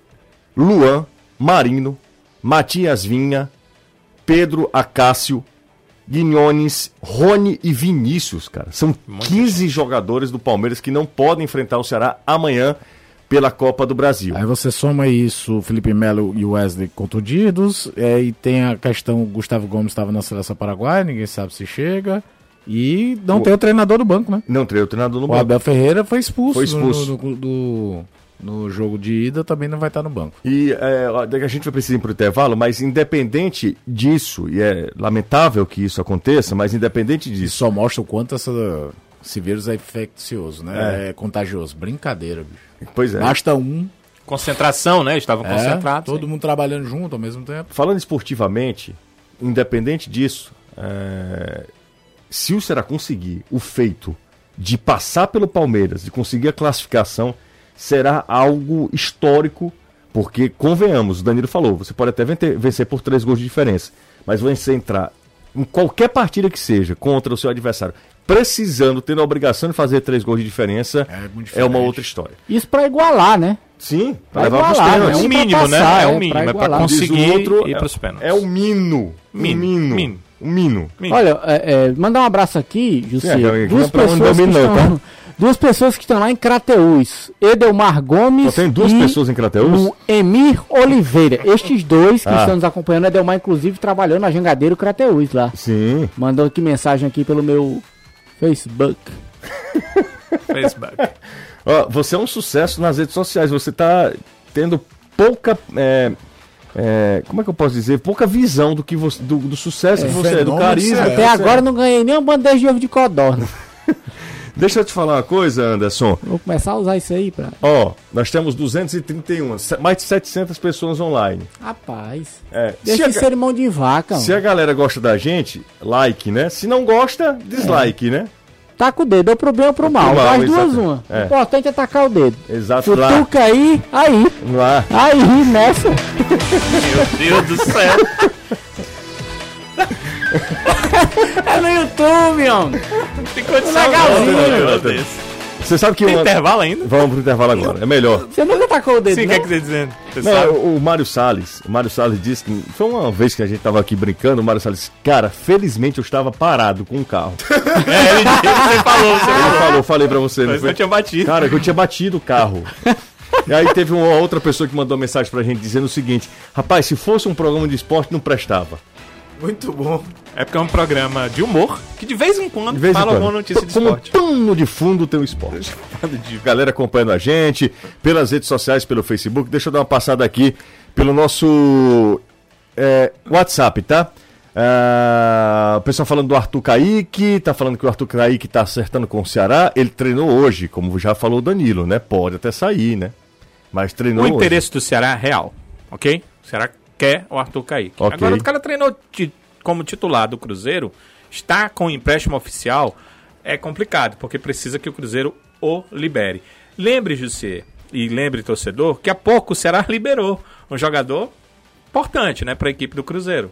Luan, Marino, Matias Vinha, Pedro Acácio, Guinhones, Rony e Vinícius, cara. São Muito 15 jogadores do Palmeiras que não podem enfrentar o Ceará amanhã pela Copa do Brasil. Aí você soma isso, Felipe Melo e Wesley contundidos, é, e tem a questão, Gustavo Gomes estava na seleção paraguaia, ninguém sabe se chega. E não o... tem o treinador do banco, né? Não tem o treinador do o banco. O Abel Ferreira foi expulso, foi expulso. No, no, do, no jogo de ida, também não vai estar no banco. E é, a gente vai precisar ir para o intervalo, mas independente disso, e é lamentável que isso aconteça, mas independente disso. Isso só mostra o quanto essa, esse vírus é infeccioso, né? É, é contagioso. Brincadeira, bicho. Pois é. Basta um. Concentração, né? Estavam é, concentrados. Todo mundo trabalhando junto ao mesmo tempo. Falando esportivamente, independente disso, é... se o Será conseguir o feito de passar pelo Palmeiras, de conseguir a classificação, será algo histórico, porque, convenhamos, o Danilo falou, você pode até vencer por três gols de diferença, mas você entrar em qualquer partida que seja contra o seu adversário precisando, tendo a obrigação de fazer três gols de diferença, é, é uma outra história. Isso para igualar, né? Sim, para levar igualar, pros É o mínimo, né? passar, né? É o mínimo, é para conseguir outro, ir para os pênaltis. É o mino. Mino. mino. mino. Um mino. mino. Olha, é, é, mandar um abraço aqui, José. É, duas, pessoas que estão, tá? duas pessoas que estão lá em Crateús. Edelmar Gomes. Só tem duas pessoas em Crateús? O Emir Oliveira. Estes dois que ah. estão nos acompanhando, Edelmar, inclusive, trabalhando na Jangadeiro Crateús lá. Sim. Mandou aqui mensagem aqui pelo meu Facebook. Facebook. Ó, você é um sucesso nas redes sociais. Você está tendo pouca. É, é, como é que eu posso dizer? Pouca visão do que você, do, do sucesso é, que você é, do carisma. Até agora não ganhei nem um bandeja de ovo de codorna. Deixa eu te falar uma coisa, Anderson. Vou começar a usar isso aí pra. Ó, nós temos 231, mais de 700 pessoas online. Rapaz. É. Deixa de ser mão de vaca. Se mano. a galera gosta da gente, like, né? Se não gosta, dislike, é. né? Taca o dedo, é o problema pro mal. mal Faz duas uma. É. O importante é tacar o dedo. Exato. Futuca lá. aí, aí. Lá. Aí, nessa. Meu Deus do céu. é no YouTube, homem. Ficou de legalzinho. Você sabe que. Tem uma... intervalo ainda? Vamos pro intervalo agora. É melhor. Você nunca tacou o dedo. Sim, o que é que você tá dizendo? Você não, sabe? o Mário Salles. O Mário Salles disse que. Foi uma vez que a gente tava aqui brincando. O Mário Salles disse: Cara, felizmente eu estava parado com o carro. é, ele, você falou, você ele falou. falei pra você. Mas eu tinha batido. Cara, que eu tinha batido o carro. E aí teve uma outra pessoa que mandou uma mensagem pra gente dizendo o seguinte: Rapaz, se fosse um programa de esporte, não prestava. Muito bom. É porque é um programa de humor que de vez em quando vez fala em quando. alguma notícia de Como esporte. Como de fundo tem o esporte. Galera acompanhando a gente pelas redes sociais, pelo Facebook. Deixa eu dar uma passada aqui pelo nosso é, WhatsApp, tá? Uh, o pessoal falando do Arthur Kaique, tá falando que o Arthur Kaique tá acertando com o Ceará. Ele treinou hoje, como já falou o Danilo, né? Pode até sair, né? Mas treinou O interesse hoje. do Ceará é real, ok? O Ceará quer o Arthur Kaique. Okay. Agora, o cara treinou como titular do Cruzeiro, está com empréstimo oficial, é complicado, porque precisa que o Cruzeiro o libere. Lembre, José, e lembre, torcedor, que há pouco o Ceará liberou um jogador importante né, para a equipe do Cruzeiro.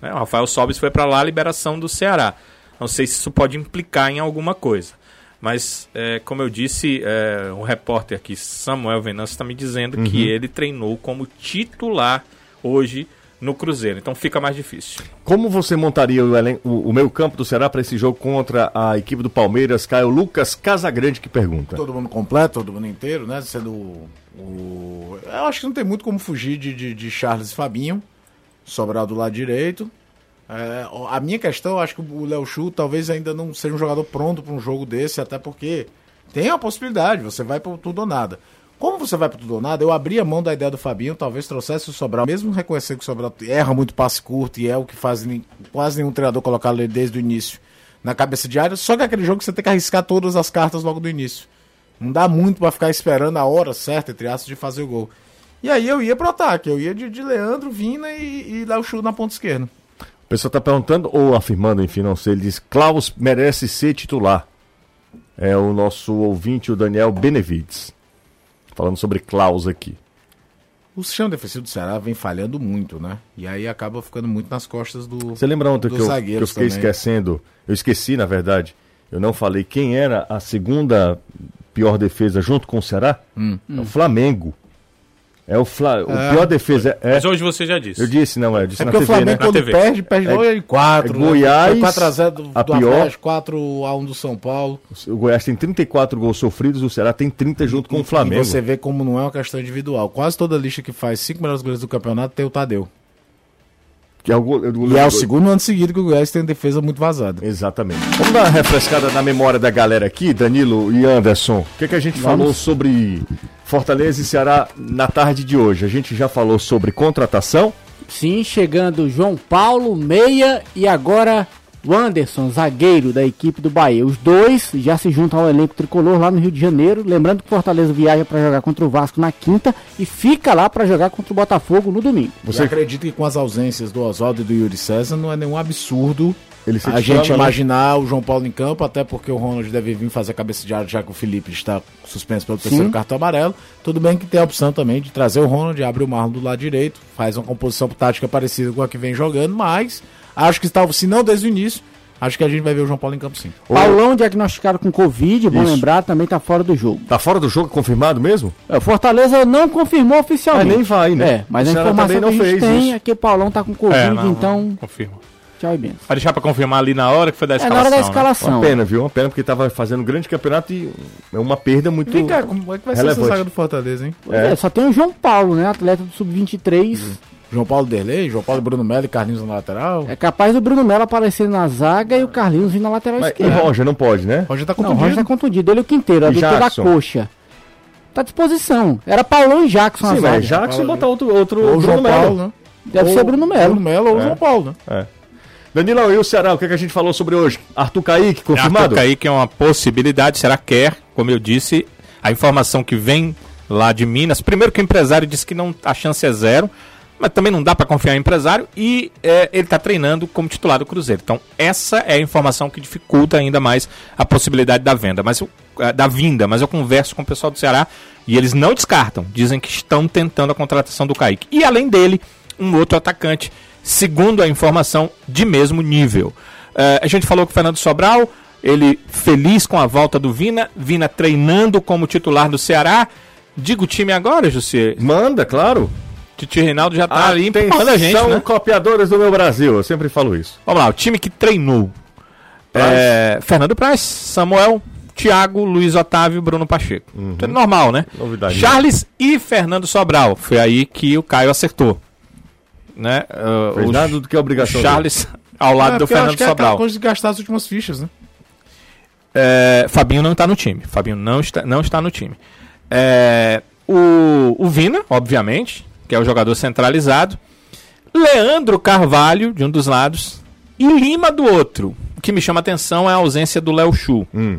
Né, o Rafael Sobis foi para lá a liberação do Ceará. Não sei se isso pode implicar em alguma coisa. Mas, é, como eu disse, é, um repórter aqui, Samuel Venâncio, está me dizendo uhum. que ele treinou como titular hoje no Cruzeiro. Então fica mais difícil. Como você montaria o, o, o meio campo do Ceará para esse jogo contra a equipe do Palmeiras? Caio Lucas Casagrande que pergunta. Todo mundo completo, todo mundo inteiro, né? Sendo o... Eu acho que não tem muito como fugir de, de, de Charles e Fabinho. Sobrar do lado direito. É, a minha questão, eu acho que o Léo Chu talvez ainda não seja um jogador pronto para um jogo desse, até porque tem a possibilidade, você vai para tudo ou nada. Como você vai para tudo ou nada, eu abri a mão da ideia do Fabinho, talvez trouxesse o Sobral, mesmo reconhecer que o Sobral erra muito passe curto e é o que faz quase nenhum treinador colocar ele desde o início na cabeça de área, só que é aquele jogo que você tem que arriscar todas as cartas logo do início. Não dá muito para ficar esperando a hora certa, entre aspas, de fazer o gol. E aí eu ia pro ataque, eu ia de, de Leandro, Vina e, e dar o chute na ponta esquerda. O pessoal tá perguntando, ou afirmando, enfim, não sei, ele diz, Klaus merece ser titular. É o nosso ouvinte, o Daniel Benevides. Falando sobre Klaus aqui. O sistema defensivo do Ceará vem falhando muito, né? E aí acaba ficando muito nas costas do. Você lembra ontem que eu, que eu fiquei também. esquecendo? Eu esqueci, na verdade. Eu não falei quem era a segunda pior defesa junto com o Ceará? Hum. É o Flamengo. É o, Fla... o é. pior defesa é. Mas hoje você já disse. Eu disse, não, é. Disse é porque TV, o Flamengo, né? quando perde, perde é, em 4. É Goiás. Né? 4x0 do, a do pior. 4x1 do São Paulo. O Goiás tem 34 gols sofridos, o Ceará tem 30 junto com o Flamengo. E você vê como não é uma questão individual. Quase toda lista que faz 5 melhores goleiros do campeonato tem o Tadeu. Que é o, o, e é o segundo ano seguido que o Goiás tem defesa muito vazada. Exatamente. Vamos dar uma refrescada na memória da galera aqui, Danilo e Anderson. O que, é que a gente Vamos. falou sobre Fortaleza e Ceará na tarde de hoje? A gente já falou sobre contratação. Sim, chegando João Paulo, meia e agora o Anderson, zagueiro da equipe do Bahia. Os dois já se juntam ao elenco tricolor lá no Rio de Janeiro. Lembrando que o Fortaleza viaja para jogar contra o Vasco na quinta e fica lá para jogar contra o Botafogo no domingo. Você acredita que com as ausências do Oswaldo e do Yuri César não é nenhum absurdo a gente né? imaginar o João Paulo em campo, até porque o Ronald deve vir fazer a cabeça de área já que o Felipe está suspenso pelo Sim. terceiro cartão amarelo. Tudo bem que tem a opção também de trazer o Ronald, abre o Marlon do lado direito, faz uma composição tática parecida com a que vem jogando, mas Acho que estava, se não desde o início, acho que a gente vai ver o João Paulo em campo sim. Paulão diagnosticado com Covid, bom lembrar, também está fora do jogo. Está fora do jogo, confirmado mesmo? É, o Fortaleza não confirmou oficialmente. Mas nem vai, né? É, mas a informação que a gente tem isso. é que o Paulão está com Covid, é, não, então... Confirma. Tchau e benção. Vai deixar para confirmar ali na hora que foi da escalação. É na hora da né? escalação. Né? Uma pena, viu? Uma pena porque estava fazendo um grande campeonato e é uma perda muito. Vem cá, como é que vai relevante. ser essa saga do Fortaleza, hein? É. é. só tem o João Paulo, né? Atleta do Sub-23. João Paulo Derlei, João Paulo Bruno Melo e Carlinhos na lateral. É capaz do Bruno Melo aparecer na zaga e o Carlinhos vir na lateral Mas, esquerda. E Roger não pode, né? Roger tá contundido. Não, Roger tá contundido. Ele é o quinteiro, a doutor da coxa. Tá à disposição. Era Paulão e Jackson Sim, mas Jackson Paulo, botar outro, outro ou João Melo. Paulo, né? Deve ou ser Bruno Melo. Bruno Melo ou é. João Paulo, né? É. Danilão, e o Ceará, o que, é que a gente falou sobre hoje? Arthur Kaique, confirmado? Arthur Kaique é uma possibilidade, será quer, como eu disse, a informação que vem lá de Minas, primeiro que o empresário disse que não, a chance é zero, mas também não dá para confiar em empresário e é, ele está treinando como titular do Cruzeiro. Então, essa é a informação que dificulta ainda mais a possibilidade da venda, mas é, da vinda. Mas eu converso com o pessoal do Ceará e eles não descartam, dizem que estão tentando a contratação do Kaique. E além dele, um outro atacante, segundo a informação, de mesmo nível. É, a gente falou com o Fernando Sobral, ele feliz com a volta do Vina, Vina treinando como titular do Ceará. Diga o time agora, José. Manda, claro. Titi Reinaldo já tá ali empurrando a gente, São né? copiadores do meu Brasil, eu sempre falo isso. Vamos lá, o time que treinou. É, Fernando Praz, Samuel, Thiago, Luiz Otávio, Bruno Pacheco. Uhum. Tudo normal, né? Novidade. Charles e Fernando Sobral. Foi aí que o Caio acertou. Né? Uh, Fez nada do que a obrigação. Charles dele. ao lado é, do Fernando é Sobral. coisa de gastar as últimas fichas, né? É, Fabinho não está no time. Fabinho não está, não está no time. É, o, o Vina, obviamente, que é o jogador centralizado, Leandro Carvalho, de um dos lados, e Lima do outro. O que me chama a atenção é a ausência do Léo Chu. Hum.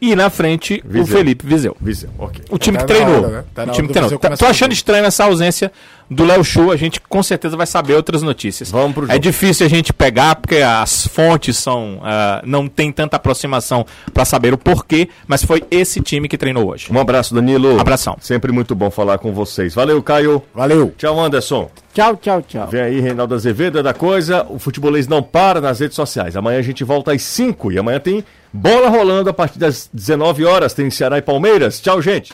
E na frente, Viseu. o Felipe Viseu. Viseu, ok. O time tá que treinou. Hora, né? tá o time que treinou. Tá, tô achando estranho essa ausência do Léo Chu. A gente com certeza vai saber outras notícias. Vamos pro é jogo. É difícil a gente pegar, porque as fontes são. Uh, não tem tanta aproximação para saber o porquê, mas foi esse time que treinou hoje. Um abraço, Danilo. Abração. Sempre muito bom falar com vocês. Valeu, Caio. Valeu. Tchau, Anderson. Tchau, tchau, tchau. Vem aí, Reinaldo Azevedo é da coisa. O futebolês não para nas redes sociais. Amanhã a gente volta às 5 e amanhã tem bola rolando a partir das 19 horas. Tem Ceará e Palmeiras. Tchau, gente.